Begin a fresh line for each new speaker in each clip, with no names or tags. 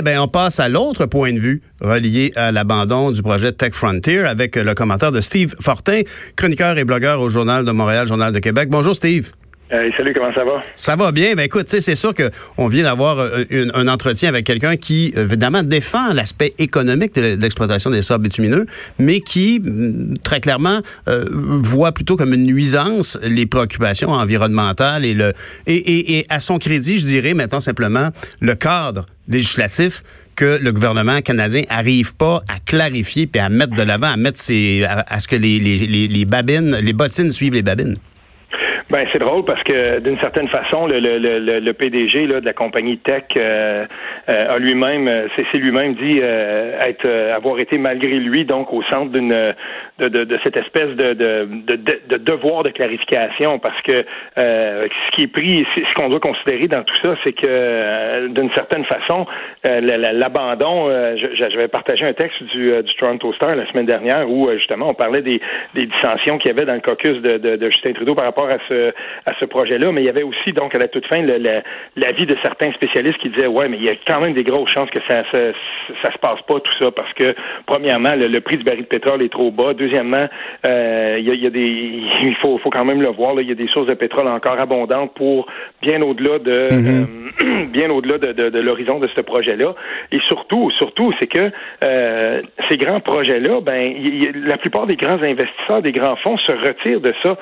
Eh bien, on passe à l'autre point de vue relié à l'abandon du projet Tech Frontier avec le commentaire de Steve Fortin, chroniqueur et blogueur au Journal de Montréal, Journal de Québec. Bonjour Steve.
Hey, salut, comment ça va?
Ça va bien. Ben écoute, c'est sûr qu'on vient d'avoir euh, un entretien avec quelqu'un qui, évidemment, défend l'aspect économique de l'exploitation des sables bitumineux, mais qui, mm, très clairement, euh, voit plutôt comme une nuisance les préoccupations environnementales et à son crédit, je dirais maintenant simplement le cadre législatif que le gouvernement canadien arrive pas à clarifier puis à mettre de l'avant, à mettre à, ce que les babines, les bottines suivent les babines.
Ben c'est drôle parce que d'une certaine façon, le, le, le, le PDG là, de la compagnie Tech euh, euh, a lui-même, c'est lui-même dit euh, être avoir été malgré lui donc au centre d'une de, de, de, cette espèce de, de, de, devoir de clarification parce que ce qui est pris, ce qu'on doit considérer dans tout ça, c'est que d'une certaine façon, l'abandon. J'avais partagé un texte du, du Toronto Star la semaine dernière où justement on parlait des, des dissensions qu'il y avait dans le caucus de, de Justin Trudeau par rapport à ce à ce projet-là, mais il y avait aussi donc à la toute fin l'avis de certains spécialistes qui disaient ouais, mais il y a quand même des grosses chances que ça, ça, ça se passe pas tout ça parce que premièrement le, prix du baril de pétrole est trop bas, deuxièmement euh, il, y a, il, y a, des il faut, faut quand même le voir là, il y a des sources de pétrole encore abondantes pour bien au-delà de mm-hmm. euh, bien au-delà de, de, de l'horizon de ce projet-là et surtout surtout c'est que euh, ces grands projets-là ben la plupart des grands investisseurs des grands fonds se retirent de ça.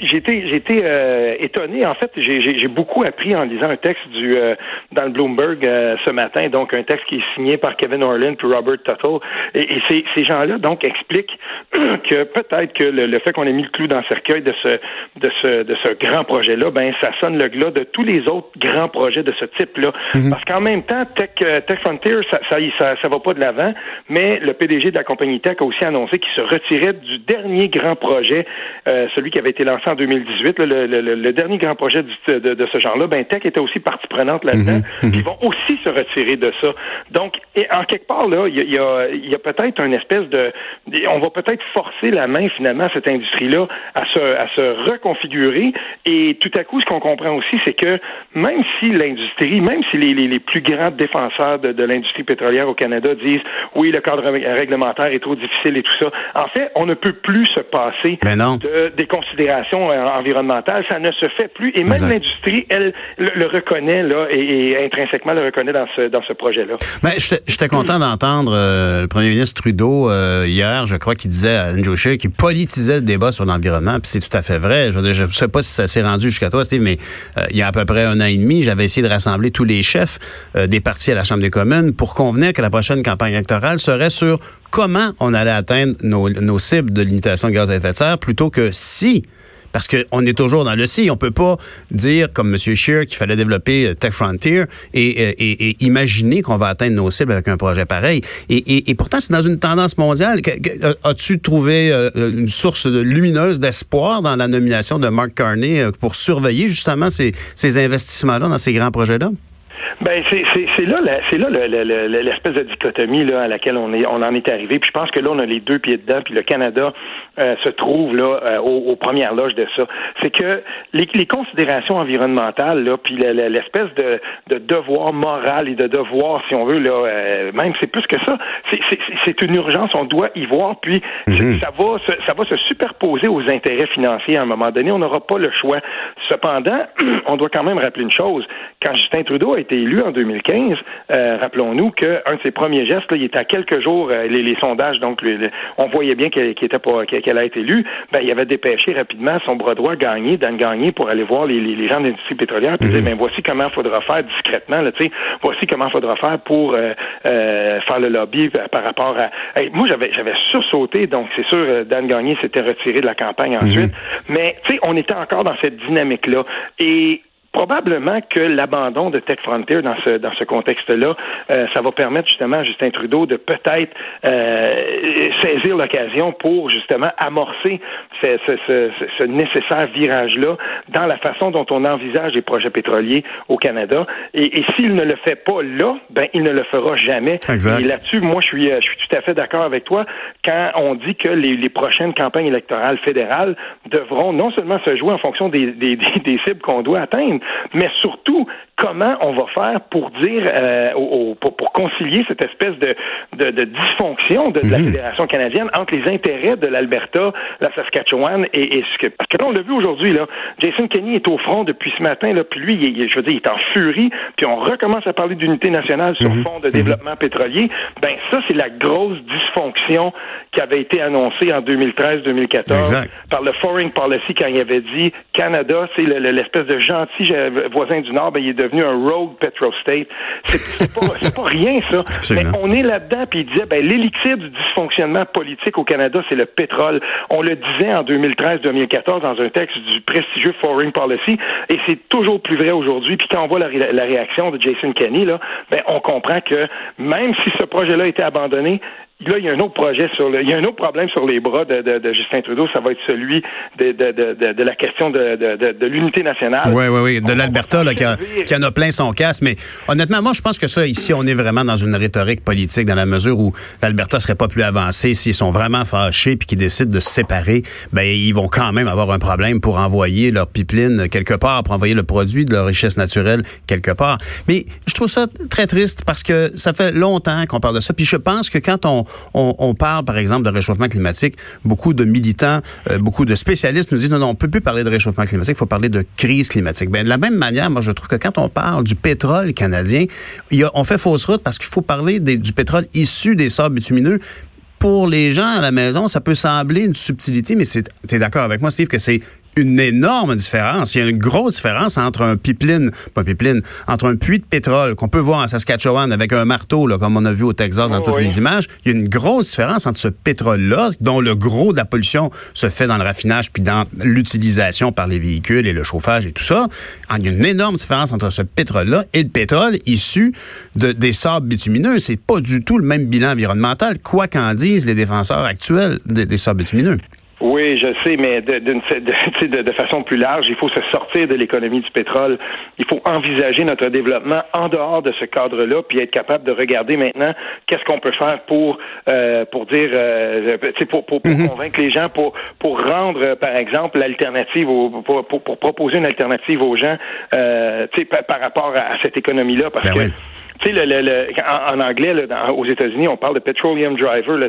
J'ai j'ai été euh, étonné. En fait, j'ai beaucoup appris en lisant un texte du euh, dans le Bloomberg euh, ce matin, donc un texte qui est signé par Kevin Orlin puis Robert Tuttle. Et, et ces, ces gens-là donc expliquent que peut-être que le, fait qu'on ait mis le clou dans le cercueil de ce de ce de ce grand projet-là, ben ça sonne le glas de tous les autres grands projets de ce type-là. Mm-hmm. Parce qu'en même temps, Tech Tech Frontier, ça ça, ça, ça va pas de l'avant, mais le PDG de la compagnie Tech a aussi annoncé qu'il se retirait du dernier grand projet, celui qui avait été lancé en 2000 2018, le, le, le, dernier grand projet de, de, ce genre-là, ben Tech était aussi partie prenante là-dedans. Mhm, mhm. Ils vont aussi se retirer de ça. Donc, et en quelque part, là, il y a, y a peut-être une espèce de... On va peut-être forcer la main, finalement, à cette industrie-là à se, à se reconfigurer. Et tout à coup, ce qu'on comprend aussi, c'est que même si l'industrie, même si les, les, les, plus grands défenseurs de, de l'industrie pétrolière au Canada disent oui, le cadre réglementaire est trop difficile et tout ça, en fait, on ne peut plus se passer de, des considérations euh, environnementale, ça ne se fait plus. Et même l'industrie, elle, le, reconnaît là, et, intrinsèquement le reconnaît dans ce dans ce projet-là.
Ben, j'étais content d'entendre euh, le premier ministre Trudeau euh, hier, je crois qu'il disait à Andrew Scheer qu'il politisait le débat sur l'environnement, puis c'est tout à fait vrai. Je ne sais pas si ça s'est rendu jusqu'à toi, Steve, mais il y a à peu près un an et demi, j'avais essayé de rassembler tous les chefs des partis à la Chambre des communes pour convenir que la prochaine campagne électorale serait sur comment on allait atteindre nos, nos cibles de limitation de gaz à effet de serre plutôt que si parce qu'on est toujours dans le si. On peut pas dire, comme M. Scheer, qu'il fallait développer euh, Tech Frontier et, et, imaginer qu'on va atteindre nos cibles avec un projet pareil. Et, pourtant, c'est dans une tendance mondiale. Euh, as-tu trouvé euh, une source lumineuse d'espoir dans la nomination de Mark Carney pour surveiller justement ces investissements-là dans ces grands projets-là?
Ben c'est là c'est là l'espèce de dichotomie là à laquelle on est on en est arrivé. Puis je pense que là on a les deux pieds dedans. Puis le Canada euh, se trouve là euh, aux, premières loges de ça. C'est que les, les, considérations environnementales là, puis l'espèce de, de devoir moral et de devoir, si on veut là, euh, même c'est plus que ça. C'est une urgence. On doit y voir. Puis mhm. ça va se, ça va se superposer aux intérêts financiers à un moment donné. On n'aura pas le choix. Cependant, on doit quand même rappeler une chose. Quand Justin Trudeau a été élu en 2015, euh, rappelons-nous qu'un de ses premiers gestes, là, il était à quelques jours, euh, les, les, sondages, donc on voyait bien qu'elle était pas qu'elle a été élue, ben, il avait dépêché rapidement son bras droit gagné, Dan Gagné, pour aller voir les, les, gens de l'industrie pétrolière, puis dire, mhm. ben, voici comment il faudra faire discrètement, là, voici comment il faudra faire pour euh, faire le lobby par rapport à... moi, j'avais sursauté, donc c'est sûr, Dan Gagné s'était retiré de la campagne ensuite, mhm. mais tu sais, on était encore dans cette dynamique-là. Et probablement que l'abandon de Tech Frontier dans ce dans ce contexte-là, euh, ça va permettre justement à Justin Trudeau de peut-être euh, saisir l'occasion pour justement amorcer ce, ce, ce, nécessaire virage-là dans la façon dont on envisage les projets pétroliers au Canada. Et, et s'il ne le fait pas là, ben il ne le fera jamais.
Exact.
Et là-dessus, moi, je suis je suis tout à fait d'accord avec toi quand on dit que les, les prochaines campagnes électorales fédérales devront non seulement se jouer en fonction des, des, des cibles qu'on doit atteindre, mais surtout comment on va faire pour dire, euh, pour, pour, concilier cette espèce de, de, de dysfonction de, la mhm. Fédération canadienne entre les intérêts de l'Alberta, la Saskatchewan et, et, ce que... Parce que là, on l'a vu aujourd'hui, là, Jason Kenney est au front depuis ce matin, là, puis lui, il, je veux dire, il est en furie, puis on recommence à parler d'unité nationale sur mhm. fond de mhm. développement pétrolier. Ben ça, c'est la grosse dysfonction qui avait été annoncée en 2013-2014 par le Foreign Policy quand il avait dit Canada, c'est l'espèce de gentil voisin du Nord, ben, il est devenu un rogue petrostate. C'est pas, pas rien, ça. Mais on est là-dedans, puis il disait, ben, l'élixir du dysfonctionnement politique au Canada, c'est le pétrole. On le disait en 2013-2014 dans un texte du prestigieux Foreign Policy, et c'est toujours plus vrai aujourd'hui. Puis quand on voit la, la, réaction de Jason Kenney, là, ben, on comprend que même si ce projet-là a été abandonné, Là, il y a un autre projet sur le, il y a un autre problème sur les bras de, de, de Justin Trudeau, ça va être celui de, de, de la question de, l'unité nationale.
Oui, oui, oui, de l'Alberta qui, qui, en a plein son casse. Mais honnêtement, moi, je pense que ça, ici, on est vraiment dans une rhétorique politique dans la mesure où l'Alberta serait pas plus avancé s'ils sont vraiment fâchés puis qu'ils décident de se séparer. Ben, ils vont quand même avoir un problème pour envoyer leur pipeline quelque part, pour envoyer le produit de leur richesse naturelle quelque part. Mais je trouve ça très triste parce que ça fait longtemps qu'on parle de ça. Puis je pense que quand on on, parle, par exemple, de réchauffement climatique. Beaucoup de militants, euh, beaucoup de spécialistes nous disent non, non, on peut plus parler de réchauffement climatique, il faut parler de crise climatique. Ben, de la même manière, moi, je trouve que quand on parle du pétrole canadien, on fait fausse route parce qu'il faut parler du pétrole issu des sables bitumineux pour les gens à la maison, ça peut sembler une subtilité, mais tu es d'accord avec moi, Steve, que c'est une énorme différence. Il y a une grosse différence entre un pipeline, pas pipeline, entre un puits de pétrole qu'on peut voir en Saskatchewan avec un marteau, là, comme on a vu au Texas dans oh, toutes les images. Il y a une grosse différence entre ce pétrole-là, dont le gros de la pollution se fait dans le raffinage puis dans l'utilisation par les véhicules et le chauffage et tout ça. Ah, il y a une énorme différence entre ce pétrole-là et le pétrole issu de, des sables bitumineux. C'est pas du tout le même bilan environnemental, quoi qu'en disent les défenseurs actuels des, des sables bitumineux.
Oui, je sais, mais de, de, de, façon plus large, il faut se sortir de l'économie du pétrole. Il faut envisager notre développement en dehors de ce cadre-là, puis être capable de regarder maintenant qu'est-ce qu'on peut faire pour euh, pour dire, euh, pour, pour, pour mhm. convaincre les gens, pour pour rendre, par exemple, l'alternative, pour, pour, pour, proposer une alternative aux gens, euh, par, par rapport à, cette économie-là, parce ben que tu sais, le, le, en, anglais, là, aux États-Unis, on parle de petroleum driver. Là,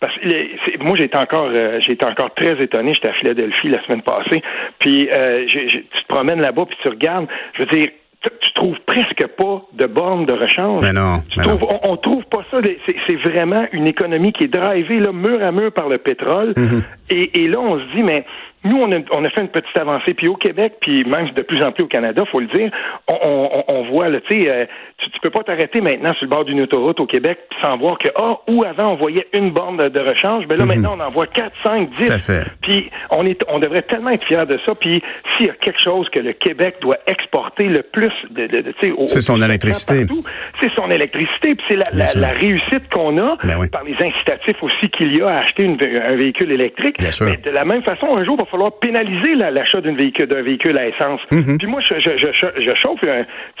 parce que moi, j'étais encore, euh, j'étais encore très étonné. J'étais à Philadelphie la semaine passée. Puis, euh, tu te promènes là-bas, puis tu regardes. Je veux dire, tu trouves presque pas de bornes de rechange.
Mais non,
tu trouves, On, trouve pas ça. C'est vraiment une économie qui est drivée là, mur à mur par le pétrole. Mm-hmm. et, et, là, on se dit, mais nous, on a, on a fait une petite avancée. Puis au Québec, puis même de plus en plus au Canada, faut le dire, on, on, on voit, là, tu sais, euh, tu, peux pas t'arrêter maintenant sur le bord d'une autoroute au Québec sans voir que, ah, où avant on voyait une borne de, rechange, ben là, mhm. maintenant, on en voit 4, 5, 10. Puis on, est, on devrait tellement être fiers de ça. Puis s'il y a quelque chose que le Québec doit exporter le plus de, de, de
c'est son électricité.
C'est son électricité. Puis c'est la, la, réussite qu'on a
ben
par les incitatifs aussi qu'il y a à acheter une, un véhicule électrique. Mais de la même façon, un jour, falloir pénaliser l'achat d'un véhicule, d'un véhicule à essence. Mhm. Puis moi, je, je, je, je chauffe, tu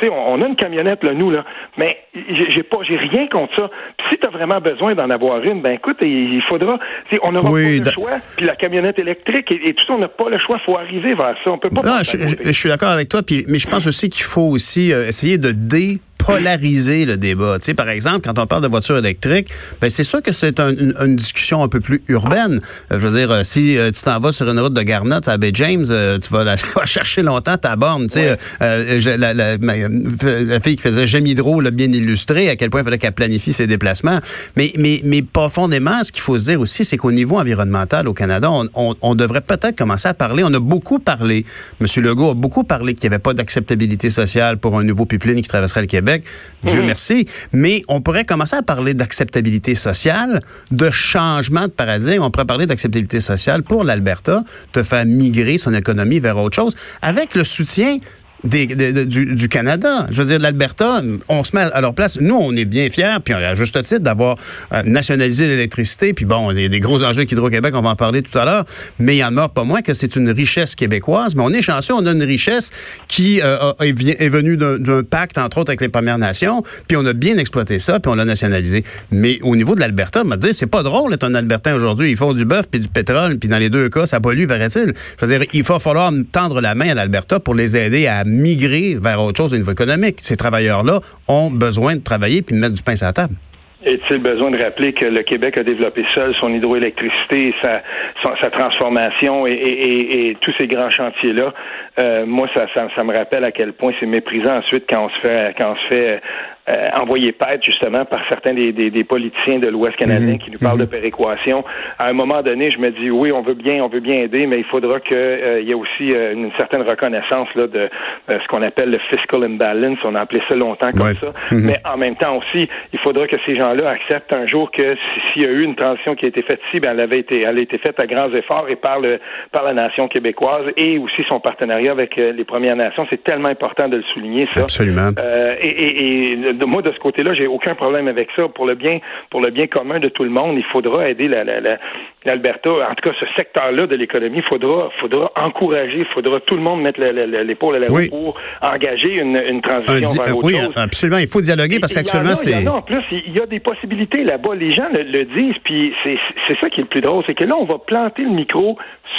sais, on, a une camionnette, là, nous, là, mais j'ai pas, j'ai rien contre ça. Puis si tu as vraiment besoin d'en avoir une, ben écoute, il faudra, on n'aura pas le choix. Puis la camionnette électrique et, tout ça, on n'a pas le choix. Il faut arriver vers ça. On peut pas.
Non, je, suis d'accord avec toi. Puis, mais je pense aussi qu'il faut aussi euh, essayer de dé polariser le débat. Tu sais, par exemple, quand on parle de voitures électriques, ben c'est sûr que c'est une, discussion un peu plus urbaine. Euh, je veux dire, euh, si euh, tu t'en vas sur une route de Garnett à Bay James, tu vas la chercher longtemps ta borne. Tu sais, la, la, la, fille qui faisait J'aime Hydro l'a bien illustré à quel point il fallait qu'elle planifie ses déplacements. Mais, mais, mais profondément, ce qu'il faut se dire aussi, c'est qu'au niveau environnemental au Canada, on, on, on devrait peut-être commencer à parler. On a beaucoup parlé. M. Legault a beaucoup parlé qu'il n'y avait pas d'acceptabilité sociale pour un nouveau pipeline qui traverserait le Québec. Dieu mhm. merci. Mais on pourrait commencer à parler d'acceptabilité sociale, de changement de paradigme. On pourrait parler d'acceptabilité sociale pour l'Alberta, de faire migrer son économie vers autre chose, avec le soutien du, Canada. Je veux dire, l'Alberta, on se met à leur place. Nous, on est bien fiers, puis à juste titre, d'avoir euh, nationalisé l'électricité. Puis bon, il y a des gros enjeux qu'Hydro-Québec, on va en parler tout à l'heure, mais il en a pas moins que c'est une richesse québécoise. Mais on est chanceux, on a une richesse qui euh, est, venue d'un pacte, entre autres, avec les Premières Nations, puis on a bien exploité ça, puis on l'a nationalisé. Mais au niveau de l'Alberta, me dire, c'est pas drôle d'être un Albertain aujourd'hui. Ils font du bœuf puis du pétrole, puis dans les deux cas, ça pollue, paraît-il. Je veux dire, il va falloir tendre la main à l'Alberta pour les aider à migrer vers autre chose au niveau économique. Ces travailleurs-là ont besoin de travailler puis de mettre du pain sur la table.
Est-il besoin de rappeler que le Québec a développé seul son hydroélectricité, sa, sa, transformation et, tous ces grands chantiers-là? Euh, moi, ça, ça, me rappelle à quel point c'est méprisant ensuite quand on se fait quand on se fait euh, envoyé paître justement par certains des, des, politiciens de l'Ouest canadien mhm. qui nous parlent de mhm. péréquation. À un moment donné, je me dis oui, on veut bien, on veut bien aider, mais il faudra qu'il euh, y ait aussi une certaine reconnaissance là, de ce qu'on appelle le fiscal imbalance. On a appelé ça longtemps comme ça. Mhm. Mais en même temps aussi, il faudra que ces gens-là acceptent un jour que s'il y a eu une transition qui a été faite ici, ben, elle avait été, elle a été faite à grands efforts et par le par la nation québécoise et aussi son partenariat avec les Premières Nations. C'est tellement important de le souligner ça.
Absolument.
et, et, et de, moi, de ce côté-là, j'ai aucun problème avec ça. Pour le bien, pour le bien commun de tout le monde, il faudra aider l'Alberta, en tout cas ce secteur-là de l'économie, il faudra, faudra encourager, il faudra tout le monde mettre l'épaule à la roue pour engager une, transition vers autre
oui, absolument. Il faut dialoguer parce qu'actuellement, c'est...
Non, en plus, il y a des possibilités là-bas. Les gens le, disent, puis c'est ça qui est le plus drôle, c'est que là, on va planter le micro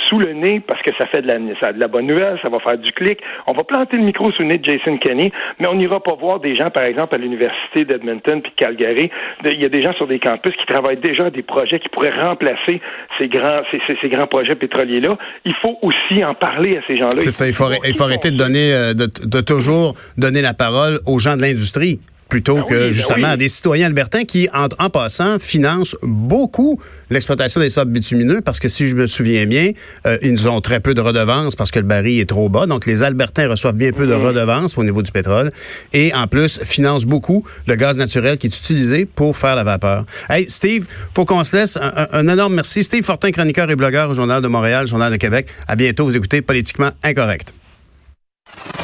sous le nez parce que ça fait de la, ça de la bonne nouvelle, ça va faire du clic. On va planter le micro sous le nez de Jason Kenney, mais on n'ira pas voir des gens, par exemple, à l'université d'Edmonton puis Calgary. Il y a des gens sur des campus qui travaillent déjà à des projets qui pourraient remplacer ces grands, ces, ces, grands projets pétroliers-là. Il faut aussi en parler à ces gens-là.
C'est ça, il faut, il faut arrêter de donner, euh, de, de toujours donner la parole aux gens de l'industrie plutôt ben que ben justement des citoyens albertains qui, en, en passant, financent beaucoup l'exploitation des sables bitumineux parce que si je me souviens bien, euh, ils ont très peu de redevances parce que le baril est trop bas. Donc les Albertains reçoivent bien peu de mhm. redevances au niveau du pétrole et en plus financent beaucoup le gaz naturel qui est utilisé pour faire la vapeur. Hey Steve, faut qu'on se laisse. Un, un, énorme merci. Steve Fortin, chroniqueur et blogueur au Journal de Montréal, Journal de Québec. À bientôt. Vous écoutez Politiquement Incorrect.